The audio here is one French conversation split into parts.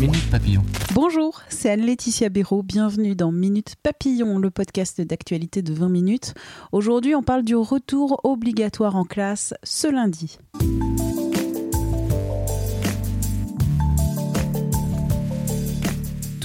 Minute Papillon. Bonjour, c'est Anne-Laetitia Béraud. Bienvenue dans Minute Papillon, le podcast d'actualité de 20 minutes. Aujourd'hui, on parle du retour obligatoire en classe ce lundi.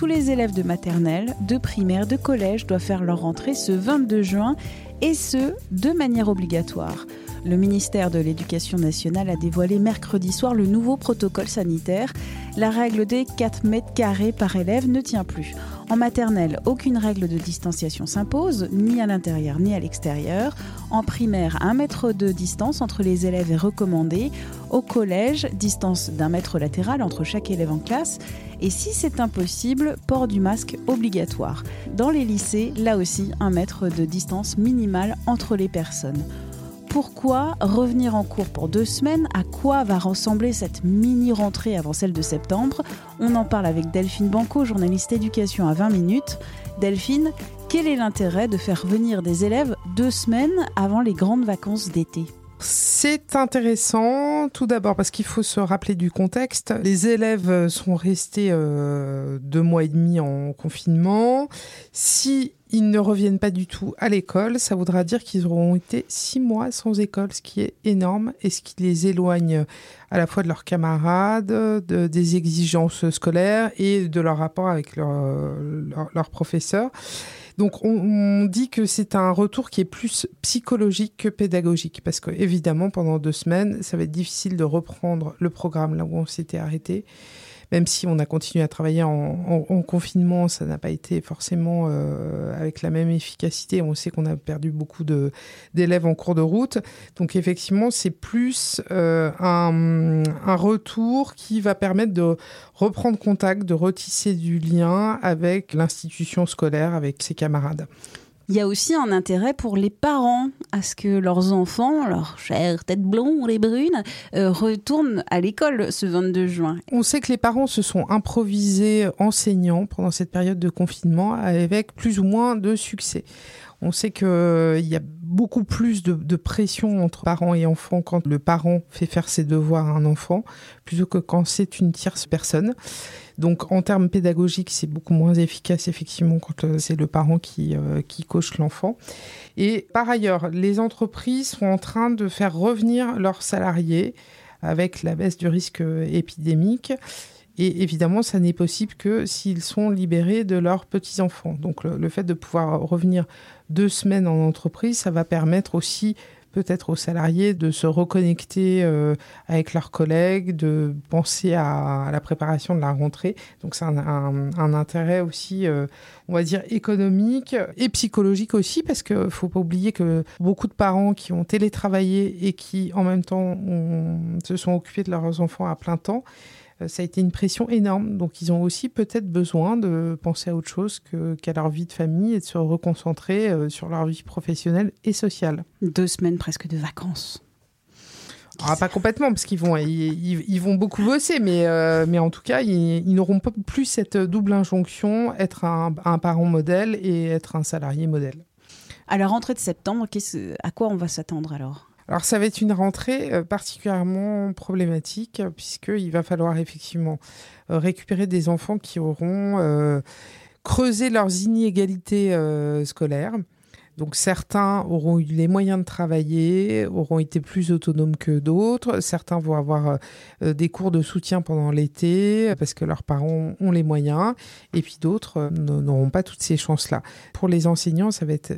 Tous les élèves de maternelle, de primaire, de collège doivent faire leur rentrée ce 22 juin et ce, de manière obligatoire. Le ministère de l'Éducation nationale a dévoilé mercredi soir le nouveau protocole sanitaire. La règle des 4 mètres carrés par élève ne tient plus. En maternelle, aucune règle de distanciation s'impose, ni à l'intérieur ni à l'extérieur. En primaire, un mètre de distance entre les élèves est recommandé. Au collège, distance d'un mètre latéral entre chaque élève en classe. Et si c'est impossible, port du masque obligatoire. Dans les lycées, là aussi, un mètre de distance minimale entre les personnes. Pourquoi revenir en cours pour deux semaines? À quoi va ressembler cette mini-rentrée avant celle de septembre? On en parle avec Delphine Banco, journaliste éducation à 20 minutes. Delphine, quel est l'intérêt de faire venir des élèves deux semaines avant les grandes vacances d'été? C'est intéressant, tout d'abord parce qu'il faut se rappeler du contexte. Les élèves sont restés euh, deux mois et demi en confinement. Si ils ne reviennent pas du tout à l'école, ça voudra dire qu'ils auront été six mois sans école, ce qui est énorme et ce qui les éloigne à la fois de leurs camarades, de, des exigences scolaires et de leur rapport avec leurs leur, professeurs. Donc on, dit que c'est un retour qui est plus psychologique que pédagogique, parce que évidemment pendant deux semaines, ça va être difficile de reprendre le programme là où on s'était arrêté même si on a continué à travailler en, confinement, ça n'a pas été forcément euh, avec la même efficacité. On sait qu'on a perdu beaucoup d'élèves en cours de route. Donc effectivement, c'est plus euh, un, un, retour qui va permettre de reprendre contact, de retisser du lien avec l'institution scolaire, avec ses camarades. Il y a aussi un intérêt pour les parents à ce que leurs enfants, leurs chères têtes blondes et brunes, euh, retournent à l'école ce 22 juin. On sait que les parents se sont improvisés enseignants pendant cette période de confinement avec plus ou moins de succès. On sait qu'il euh, y a beaucoup plus de, pression entre parents et enfants quand le parent fait faire ses devoirs à un enfant, plutôt que quand c'est une tierce personne. Donc en termes pédagogiques, c'est beaucoup moins efficace effectivement quand euh, c'est le parent qui, euh, qui coche l'enfant. Et par ailleurs, les entreprises sont en train de faire revenir leurs salariés avec la baisse du risque épidémique. Et évidemment, ça n'est possible que s'ils sont libérés de leurs petits-enfants. Donc le, fait de pouvoir revenir deux semaines en entreprise, ça va permettre aussi peut-être aux salariés de se reconnecter euh, avec leurs collègues, de penser à, la préparation de la rentrée. Donc c'est un, intérêt aussi, euh, on va dire, économique et psychologique aussi, parce qu'il ne faut pas oublier que beaucoup de parents qui ont télétravaillé et qui en même temps se sont occupés de leurs enfants à plein temps, ça a été une pression énorme. Donc ils ont aussi peut-être besoin de penser à autre chose qu'à leur vie de famille et de se reconcentrer euh, sur leur vie professionnelle et sociale. Deux semaines presque de vacances. Ah, pas complètement, parce qu'ils vont, ils, vont beaucoup bosser, mais, euh, mais en tout cas, ils, n'auront pas plus cette double injonction, être un, un, parent modèle et être un salarié modèle. À la rentrée de septembre, à quoi on va s'attendre alors? Alors ça va être une rentrée euh, particulièrement problématique puisqu'il va falloir effectivement euh, récupérer des enfants qui auront euh, creusé leurs inégalités scolaires. Donc certains auront eu les moyens de travailler, auront été plus autonomes que d'autres. Certains vont avoir des cours de soutien pendant l'été parce que leurs parents ont les moyens. Et puis d'autres n'auront pas toutes ces chances-là. Pour les enseignants, ça va être,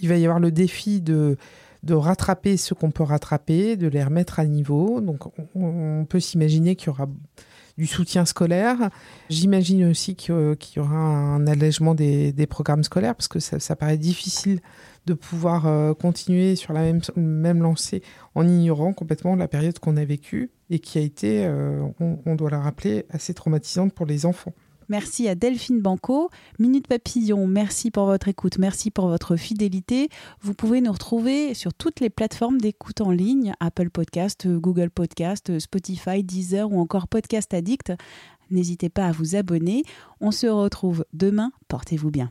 il va y avoir le défi de de rattraper ce qu'on peut rattraper, de les remettre à niveau. Donc on, peut s'imaginer qu'il y aura du soutien scolaire. J'imagine aussi qu'il y aura un allègement des, programmes scolaires parce que ça, paraît difficile de pouvoir euh, continuer sur la même, même lancée en ignorant complètement la période qu'on a vécue et qui a été, euh, on, on doit la rappeler, assez traumatisante pour les enfants. Merci à Delphine Banco. Minute Papillon, merci pour votre écoute, merci pour votre fidélité. Vous pouvez nous retrouver sur toutes les plateformes d'écoute en ligne, Apple Podcast, Google Podcast, Spotify, Deezer ou encore Podcast Addict. N'hésitez pas à vous abonner. On se retrouve demain. Portez-vous bien.